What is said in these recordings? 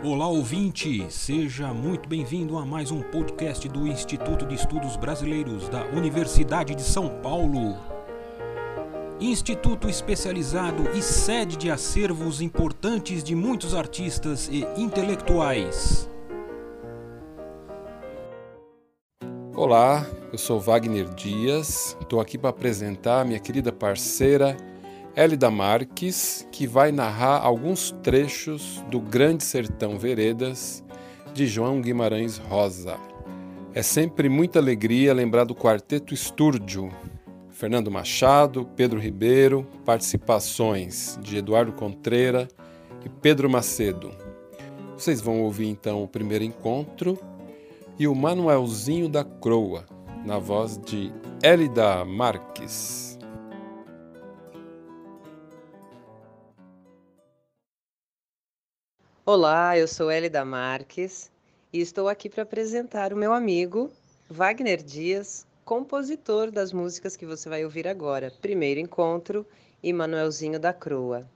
Olá ouvinte, seja muito bem-vindo a mais um podcast do Instituto de Estudos Brasileiros da Universidade de São Paulo. Instituto especializado e sede de acervos importantes de muitos artistas e intelectuais. Olá, eu sou Wagner Dias, estou aqui para apresentar minha querida parceira Hélida Marques, que vai narrar alguns trechos do Grande Sertão Veredas de João Guimarães Rosa. É sempre muita alegria lembrar do Quarteto Estúrdio, Fernando Machado, Pedro Ribeiro, participações de Eduardo Contreira e Pedro Macedo. Vocês vão ouvir então o primeiro encontro e o Manuelzinho da Croa, na voz de Hélida Marques. Olá, eu sou Elida Marques e estou aqui para apresentar o meu amigo Wagner Dias, compositor das músicas que você vai ouvir agora, Primeiro Encontro e Manuelzinho da Croa.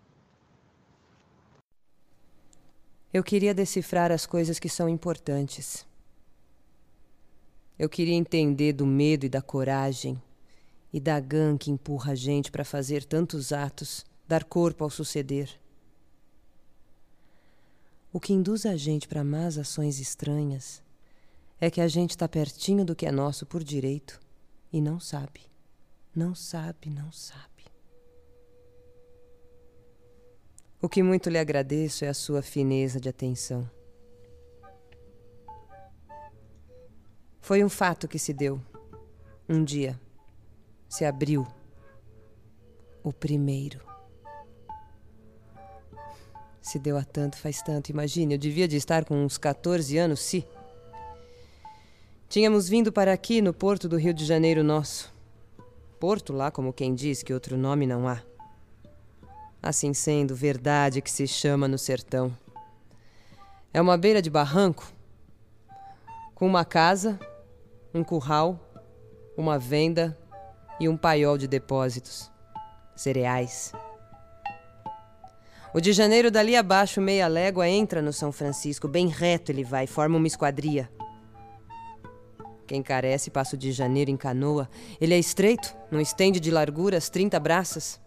Eu queria decifrar as coisas que são importantes. Eu queria entender do medo e da coragem e da gã que empurra a gente para fazer tantos atos, dar corpo ao suceder. O que induz a gente para más ações estranhas é que a gente está pertinho do que é nosso por direito e não sabe. Não sabe, não sabe. O que muito lhe agradeço é a sua fineza de atenção. Foi um fato que se deu. Um dia se abriu o primeiro. Se deu a tanto, faz tanto. Imagine, eu devia de estar com uns 14 anos, se. Tínhamos vindo para aqui, no porto do Rio de Janeiro nosso. Porto lá, como quem diz que outro nome não há. Assim sendo, verdade que se chama no sertão. É uma beira de barranco, com uma casa, um curral, uma venda e um paiol de depósitos. Cereais. O de janeiro dali abaixo, meia légua, entra no São Francisco. Bem reto ele vai, forma uma esquadria. Quem carece passa o de janeiro em canoa. Ele é estreito, não estende de largura as 30 braças.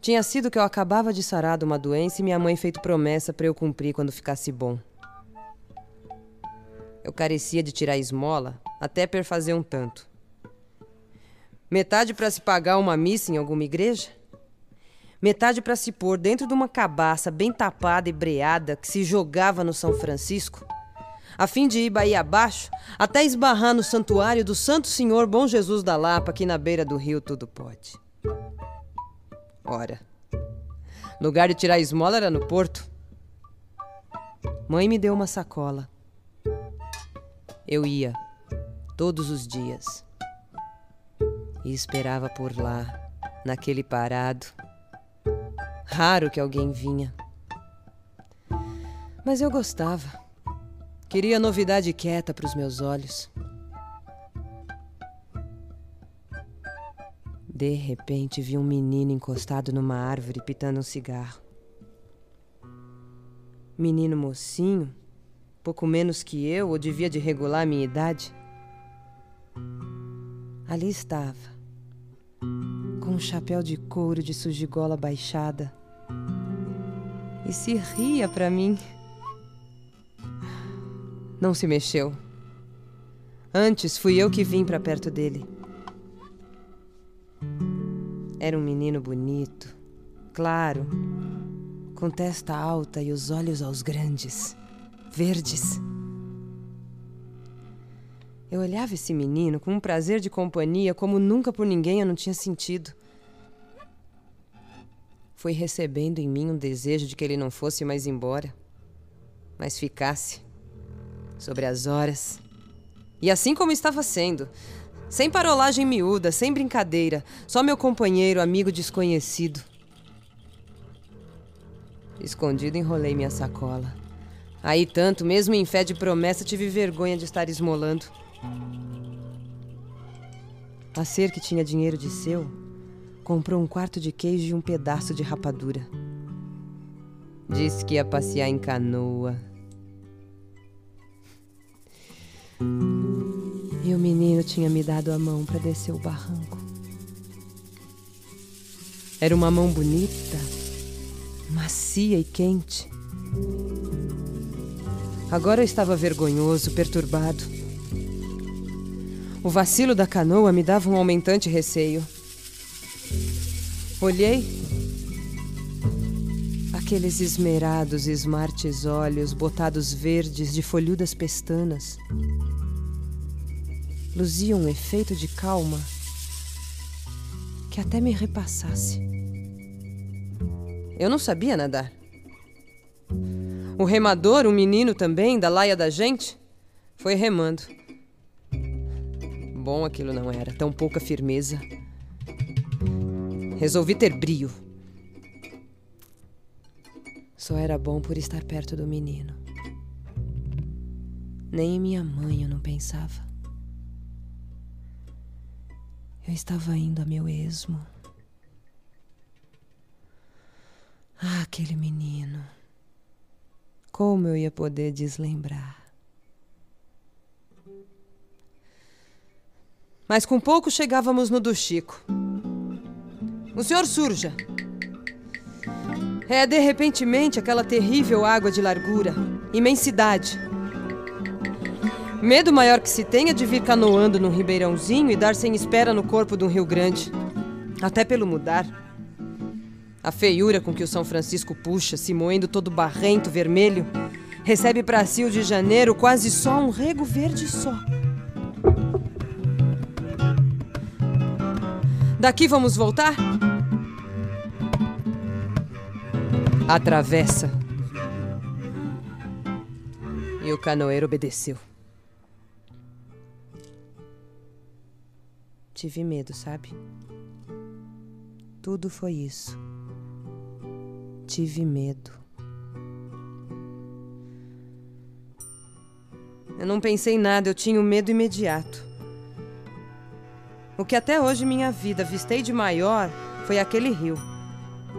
Tinha sido que eu acabava de sarar de uma doença e minha mãe feito promessa para eu cumprir quando ficasse bom. Eu carecia de tirar esmola, até perfazer um tanto. Metade para se pagar uma missa em alguma igreja, metade para se pôr dentro de uma cabaça bem tapada e breada que se jogava no São Francisco, a fim de ir Bahia abaixo até esbarrar no santuário do Santo Senhor Bom Jesus da Lapa, aqui na beira do rio tudo pode. Ora, lugar de tirar esmola era no porto. Mãe me deu uma sacola. Eu ia, todos os dias, e esperava por lá, naquele parado, Raro que alguém vinha. Mas eu gostava. Queria novidade quieta para os meus olhos. De repente vi um menino encostado numa árvore pitando um cigarro. Menino mocinho, pouco menos que eu, ou devia de regular a minha idade. Ali estava, com um chapéu de couro de sujigola baixada e se ria para mim. Não se mexeu. Antes fui eu que vim para perto dele. Era um menino bonito, claro, com testa alta e os olhos aos grandes, verdes. Eu olhava esse menino com um prazer de companhia como nunca por ninguém eu não tinha sentido. Fui recebendo em mim um desejo de que ele não fosse mais embora, mas ficasse sobre as horas. E assim como estava sendo, sem parolagem miúda, sem brincadeira, só meu companheiro, amigo desconhecido. Escondido, enrolei minha sacola. Aí tanto, mesmo em fé de promessa, tive vergonha de estar esmolando. A ser que tinha dinheiro de seu, comprou um quarto de queijo e um pedaço de rapadura. Disse que ia passear em canoa. E o menino tinha me dado a mão para descer o barranco. Era uma mão bonita, macia e quente. Agora eu estava vergonhoso, perturbado. O vacilo da canoa me dava um aumentante receio. Olhei. Aqueles esmerados e smartes olhos botados verdes de folhudas pestanas luziam um efeito de calma que até me repassasse. Eu não sabia nadar. O remador, um menino também, da laia da gente, foi remando. Bom aquilo não era, tão pouca firmeza. Resolvi ter brio. Só era bom por estar perto do menino. Nem em minha mãe eu não pensava. Eu estava indo a meu esmo. Ah, aquele menino. Como eu ia poder deslembrar? Mas com pouco chegávamos no do Chico. O senhor surja. É de repentemente aquela terrível água de largura, imensidade. Medo maior que se tenha de vir canoando num ribeirãozinho e dar sem espera no corpo de um rio grande. Até pelo mudar. A feiura com que o São Francisco puxa, se moendo todo barrento, vermelho, recebe para si o de janeiro quase só um rego verde só. Daqui vamos voltar? Atravessa. E o canoeiro obedeceu. Tive medo, sabe? Tudo foi isso. Tive medo. Eu não pensei em nada, eu tinha o um medo imediato. O que até hoje minha vida vistei de maior foi aquele rio.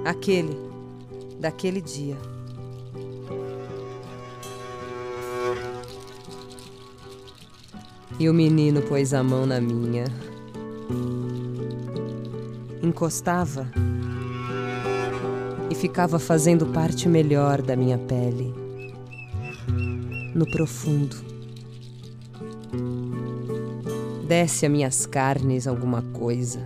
Aquele, daquele dia. E o menino pôs a mão na minha encostava e ficava fazendo parte melhor da minha pele, no profundo. Desce a minhas carnes alguma coisa.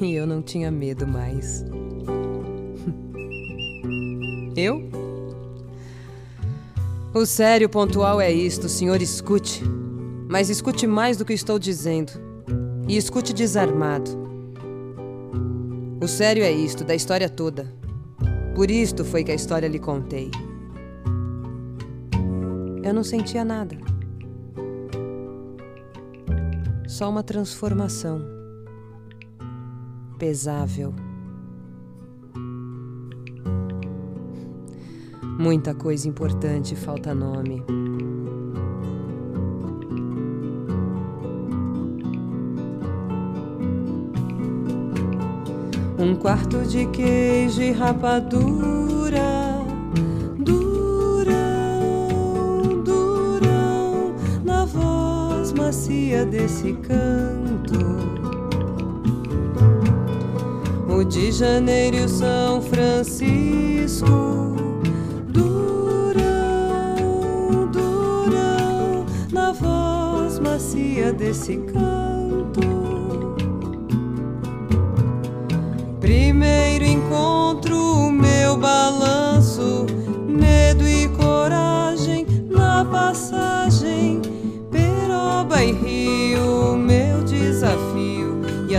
E eu não tinha medo mais. Eu? O sério pontual é isto, senhor, escute. Mas escute mais do que estou dizendo. E escute desarmado. O sério é isto, da história toda. Por isto foi que a história lhe contei. Eu não sentia nada. Só uma transformação. Pesável. Muita coisa importante falta nome. Um quarto de queijo e rapadura. Macia desse canto. O de Janeiro e o São Francisco. Durão, durão, na voz macia desse canto. Primeiro encontro,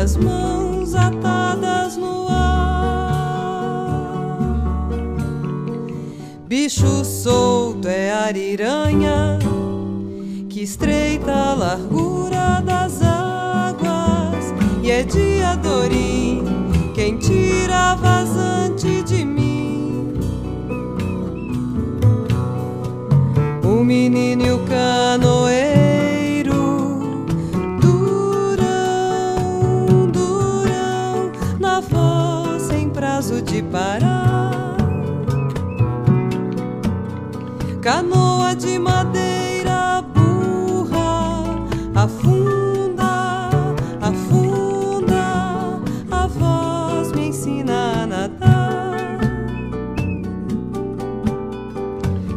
as mãos atadas no ar. Bicho solto é ariranha que estreita a largura das águas e é de adorim quem tira vazante de mim. O menino e o canoeiro, de parar. Canoa de madeira burra, afunda, afunda, a voz me ensina a nadar.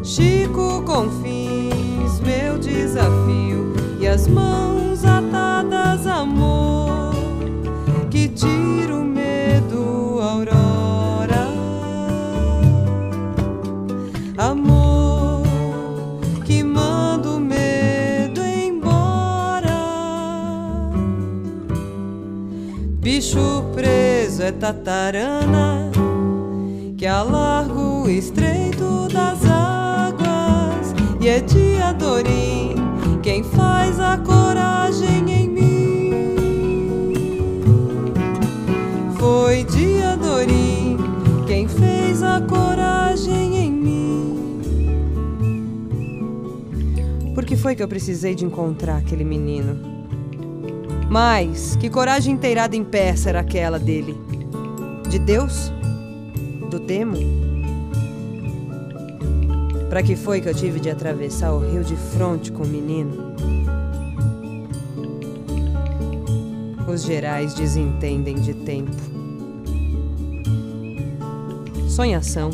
Chico Confins, meu desafio, e as mãos atadas, amor, que tira é tatarana que alarga o estreito das águas e é diadorim quem faz a coragem em mim. Foi diadorim quem fez a coragem em mim. Por que foi que eu precisei de encontrar aquele menino? Mas que coragem inteirada em peça era aquela dele? De Deus? do demo? Para que foi que eu tive de atravessar o rio de fronte com o menino? Os gerais desentendem de tempo. Sonhação.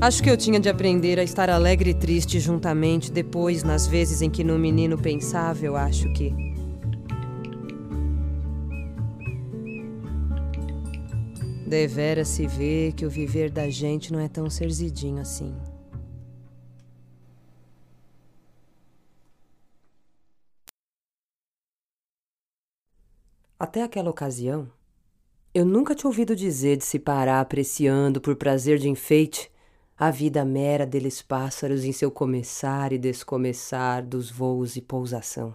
Acho que eu tinha de aprender a estar alegre e triste juntamente depois, nas vezes em que no menino pensava, eu acho que. Devera se vê que o viver da gente não é tão serzidinho assim. Até aquela ocasião, eu nunca tinha ouvido dizer de se parar apreciando por prazer de enfeite a vida mera deles pássaros em seu começar e descomeçar dos voos e pousação.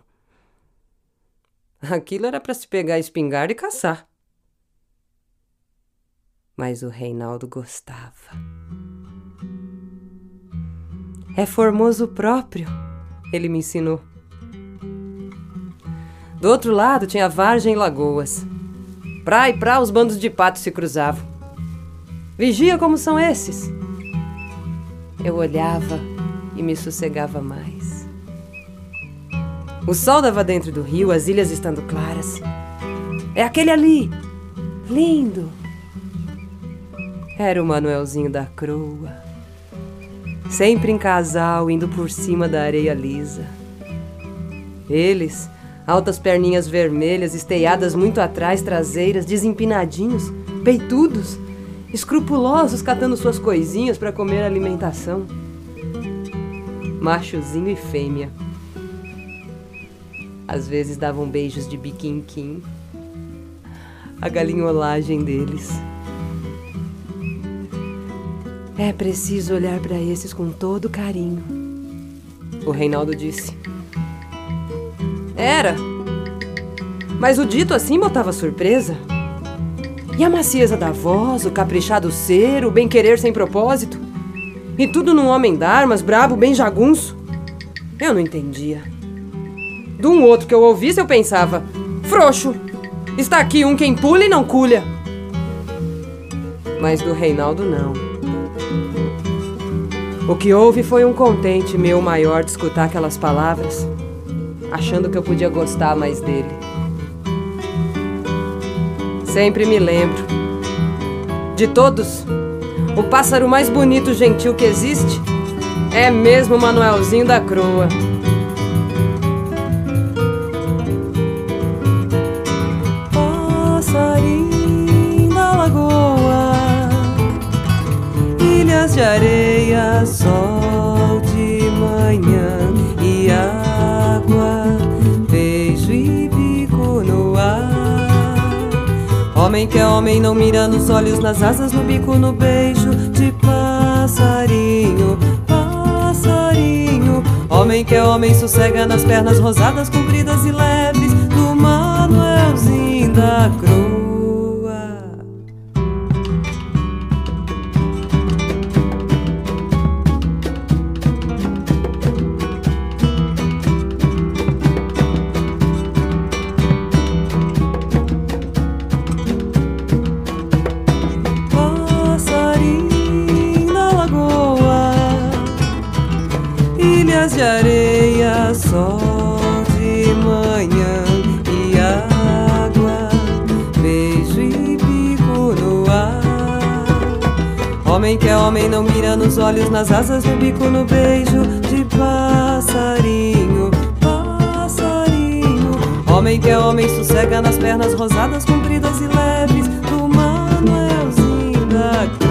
Aquilo era para se pegar a espingarda e caçar mas o Reinaldo gostava. É formoso próprio, ele me ensinou. Do outro lado tinha vargem e lagoas. Pra e pra os bandos de patos se cruzavam. Vigia como são esses. Eu olhava e me sossegava mais. O sol dava dentro do rio, as ilhas estando claras. É aquele ali, lindo, era o Manuelzinho da Croa. Sempre em casal, indo por cima da areia lisa. Eles, altas perninhas vermelhas, esteiadas muito atrás, traseiras, desempinadinhos, peitudos, escrupulosos catando suas coisinhas para comer alimentação. Machozinho e fêmea. Às vezes davam beijos de biquinquim. A galinholagem deles. É preciso olhar para esses com todo carinho. O Reinaldo disse. Era. Mas o dito assim botava surpresa. E a macieza da voz, o caprichado ser, o bem-querer sem propósito. E tudo num homem d'armas, brabo, bem jagunço. Eu não entendia. De um outro que eu ouvisse, eu pensava: frouxo, está aqui um quem pula e não culha. Mas do Reinaldo, não. O que houve foi um contente meu maior de escutar aquelas palavras, achando que eu podia gostar mais dele. Sempre me lembro. De todos, o pássaro mais bonito gentil que existe é mesmo o Manuelzinho da Croa. Areia, sol de manhã e água, beijo e bico no ar. Homem que é homem não mira nos olhos, nas asas, no bico, no beijo de passarinho, passarinho. Homem que é homem sossega nas pernas rosadas, compridas e leves do Manuelzinho da Cruz. Homem que é homem não mira nos olhos, nas asas, no bico, no beijo de passarinho, passarinho. Homem que é homem sossega nas pernas rosadas, compridas e leves do Manuelzinho da Crua.